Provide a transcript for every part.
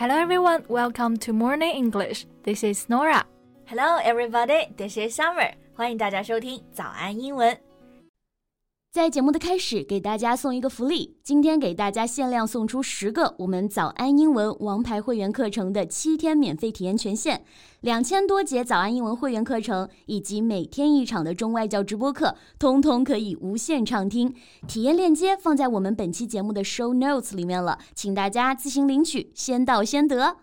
Hello everyone, welcome to Morning English. This is Nora. Hello everybody, this is Summer. 欢迎大家收听早安英文。 在节目的开始，给大家送一个福利。今天给大家限量送出十个我们早安英文王牌会员课程的七天免费体验权限，两千多节早安英文会员课程以及每天一场的中外教直播课，通通可以无限畅听。体验链接放在我们本期节目的 show notes 里面了，请大家自行领取，先到先得。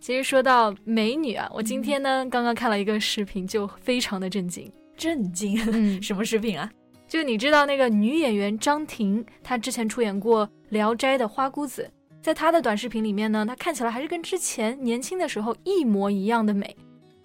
其实说到美女啊，我今天呢刚刚看了一个视频，就非常的震惊。震惊？嗯，什么视频啊？就你知道那个女演员张婷，她之前出演过《聊斋》的花姑子，在她的短视频里面呢，她看起来还是跟之前年轻的时候一模一样的美。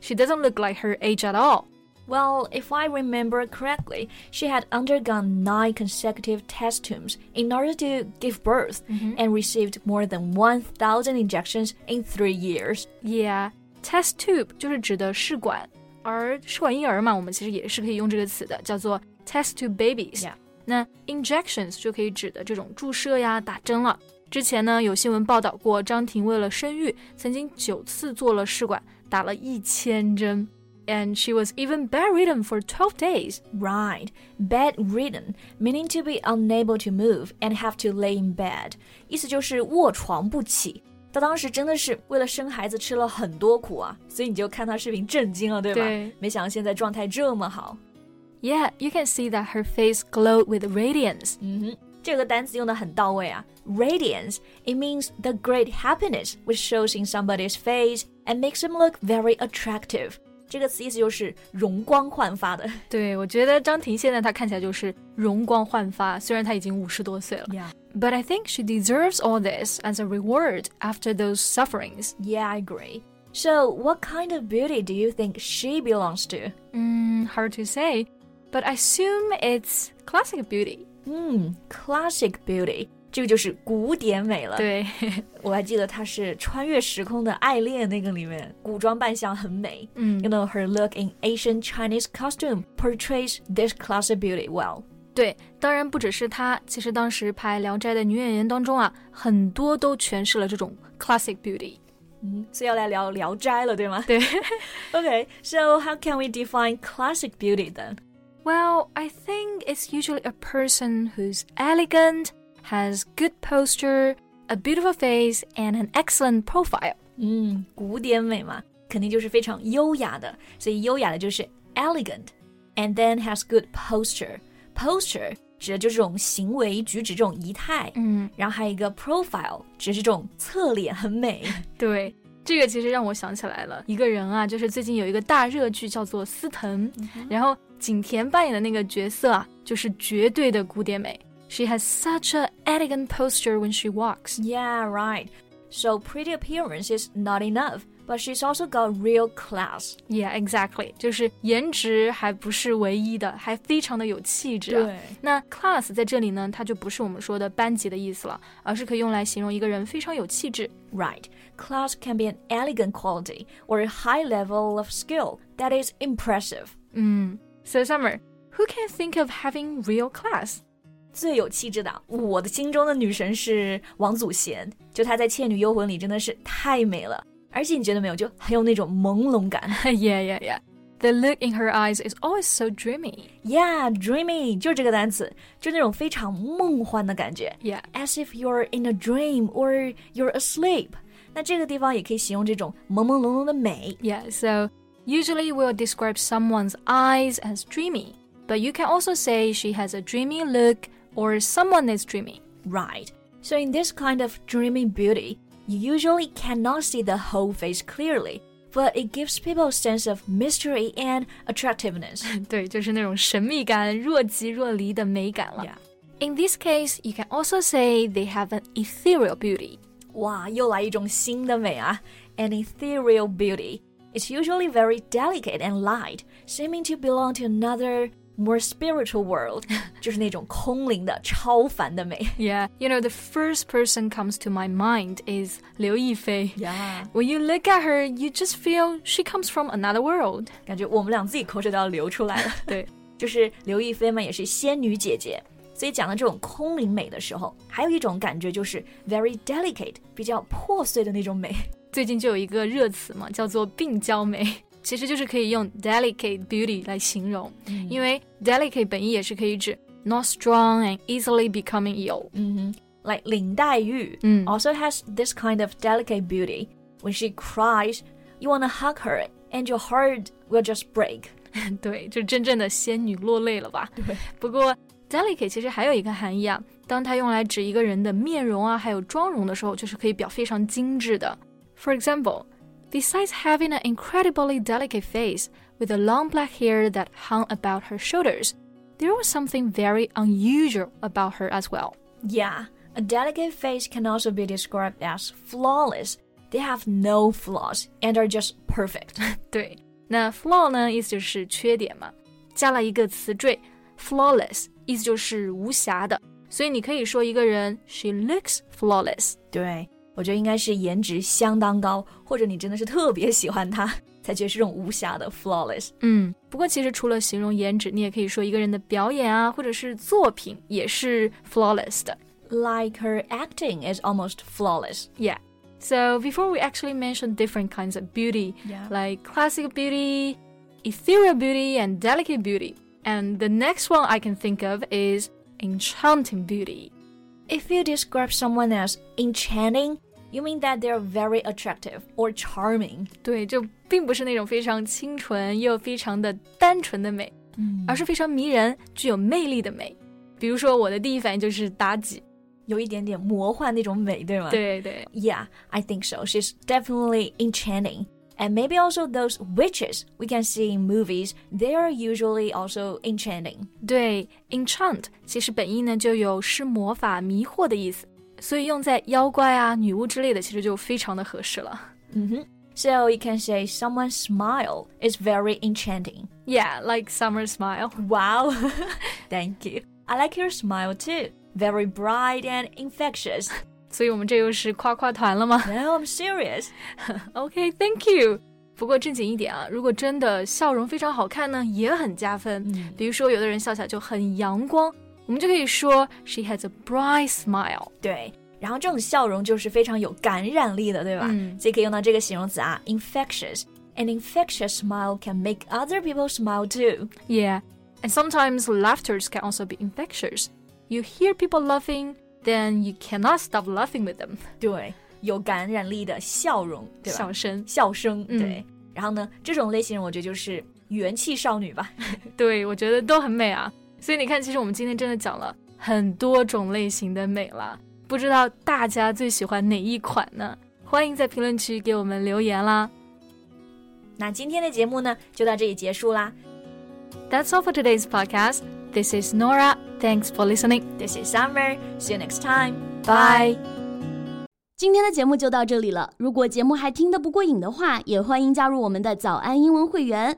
She doesn't look like her age at all. Well, if I remember correctly, she had undergone nine consecutive test tubes in order to give birth mm-hmm. and received more than 1,000 injections in three years. Yeah, test tube 就是指的试管，而试管婴儿嘛，我们其实也是可以用这个词的，叫做 test tube babies. 那 injections 就可以指的这种注射呀、打针了。之前呢，有新闻报道过，张婷为了生育，曾经九次做了试管，打了一千针。And she was even bedridden for 12 days. Right. Bedridden, meaning to be unable to move and have to lay in bed. 意思就是卧床不起。她当时真的是为了生孩子吃了很多苦啊，所以你就看她视频震惊了，对吧？对。没想到现在状态这么好。yeah, you can see that her face glowed with radiance. 嗯哼，这个单词用的很到位啊。Radiance, it means the great happiness which shows in somebody's face and makes them look very attractive. 这个词意思就是容光焕发的。对，我觉得张婷现在她看起来就是容光焕发，虽然她已经五十多岁了。Yeah. But I think she deserves all this as a reward after those sufferings. Yeah, I agree. So, what kind of beauty do you think she belongs to? Hmm, hard to say but I assume it's classic beauty. 嗯，classic beauty，这个就是古典美了。对，我还记得她是穿越时空的爱恋那个里面，古装扮相很美。嗯，You know her look in Asian Chinese costume portrays this classic beauty well. 对，当然不只是她，其实当时拍《聊斋》的女演员当中啊，很多都诠释了这种 classic beauty。嗯，所以要来聊《聊斋》了，对吗？对。okay, so how can we define classic beauty then? Well, I think it's usually a person who's elegant, has good posture, a beautiful face, and an excellent profile. 嗯，古典美嘛，肯定就是非常优雅的，所以优雅的就是 elegant，and then has good posture. Posture 指的就是这种行为举止这种仪态，嗯，然后还有一个 profile，指的是这种侧脸很美。对， 这个其实让我想起来了一个人啊，就是最近有一个大热剧叫做《司藤》，然后景甜扮演的那个角色啊，就是绝对的古典美。She has such an elegant posture when she walks. Yeah, right. So pretty appearance is not enough. But she's also got real class. Yeah, exactly. 就是颜值还不是唯一的，还非常的有气质、啊。对，那 class 在这里呢，它就不是我们说的班级的意思了，而是可以用来形容一个人非常有气质。Right. Class can be an elegant quality or a high level of skill that is impressive. 嗯，So Summer, who can think of having real class? 最有气质的，我的心中的女神是王祖贤，就她在《倩女幽魂》里真的是太美了。 而且你觉得没有，就很有那种朦胧感。yeah, yeah, yeah. The look in her eyes is always so dreamy. Yeah, dreamy 就是这个单词，就那种非常梦幻的感觉。Yeah, as if you're in a dream or you're asleep. 那这个地方也可以形容这种朦朦胧胧的美。Yeah, so usually we'll describe someone's eyes as dreamy, but you can also say she has a dreamy look or someone is dreamy. Right. So in this kind of dreamy beauty, you usually cannot see the whole face clearly, but it gives people a sense of mystery and attractiveness. 对，就是那种神秘感、若即若离的美感了。Yeah. In this case, you can also say they have an ethereal beauty. 哇，又来一种新的美啊！An ethereal beauty. It's usually very delicate and light, seeming to belong to another more spiritual world，就是那种空灵的、超凡的美。Yeah, you know, the first person comes to my mind is Liu Yifei. Yeah. When you look at her, you just feel she comes from another world. 感觉我们俩自己口水都要流出来了。对，就是刘亦菲嘛，也是仙女姐姐。 所以讲到这种空灵美的时候，还有一种感觉就是 very delicate，比较破碎的那种美。最近就有一个热词嘛，叫做病娇美， 其实就是可以用 delicate beauty 来形容，嗯因为 delicate 本意也是可以指 not strong and easily becoming ill。嗯哼，like 林黛玉，嗯 also has this kind of delicate beauty. When she cries, you wanna hug her, and your heart will just break. 对，就真正的仙女落泪了吧？对。不过 delicate 其实还有一个含义啊，当它用来指一个人的面容啊，还有妆容的时候，就是可以表非常精致的。For example, besides having an incredibly delicate face with the long black hair that hung about her shoulders, there was something very unusual about her as well. Yeah, a delicate face can also be described as flawless. They have no flaws and are just perfect. 对，那 flaw 呢，意思就是缺点嘛，加了一个词缀 flawless，意思就是无瑕的。所以你可以说一个人 she looks flawless。对， 我觉得应该是颜值相当高，或者你真的是特别喜欢他，才觉得是这种无瑕的 flawless。嗯，不过其实除了形容颜值，你也可以说一个人的表演啊，或者是作品也是 flawless 的。 Like her acting is almost flawless. Yeah. So before we actually mention different kinds of beauty, Yeah. like classic beauty, ethereal beauty, and delicate beauty, and the next one I can think of is enchanting beauty. If you describe someone as enchanting, you mean that they're very attractive or charming. 对，就并不是那种非常清纯又非常的单纯的美，而是非常迷人、具有魅力的美。比如说，我的第一反应就是妲己。有一点点魔幻那种美，对吗？对对， Yeah, I think so. She's definitely enchanting. And maybe also those witches we can see in movies, they are usually also enchanting. 对，enchant 其实本意呢就有施魔法、迷惑的意思， 所以用在妖怪啊、女巫之类的，其实就非常的合适了。 So you can say someone's smile is very enchanting. Yeah, like summer smile. Wow. Thank you. I like your smile too. Very bright and infectious. 所以我们这又是夸夸团了吗 No, I'm serious. ？OK，Thank、you。不过正经一点啊，如果真的笑容非常好看呢，也很加分。嗯比如说，有的人笑起来就很阳光， 我们就可以说 She has a bright smile。对，然后这种笑容就是非常有感染力的，对吧？嗯所以可以用到这个形容词啊，infectious。An infectious smile can make other people smile too. Yeah, and sometimes laughters can also be infectious. You hear people laughing, then you cannot stop laughing with them. 对，有感染力的笑容，对吧？笑声，笑声，嗯对。然后呢，这种类型我觉得就是元气少女吧。对我觉得都很美啊。 所以你看，其实我们今天真的讲了很多种类型的美了。不知道大家最喜欢哪一款呢？欢迎在评论区给我们留言啦。那今天的节目呢，就到这里结束啦。That's all for today's podcast. This is Nora. Thanks for listening. This is Summer. See you next time. Bye. 今天的节目就到这里了。如果节目还听得不过瘾的话，也欢迎加入我们的早安英文会员。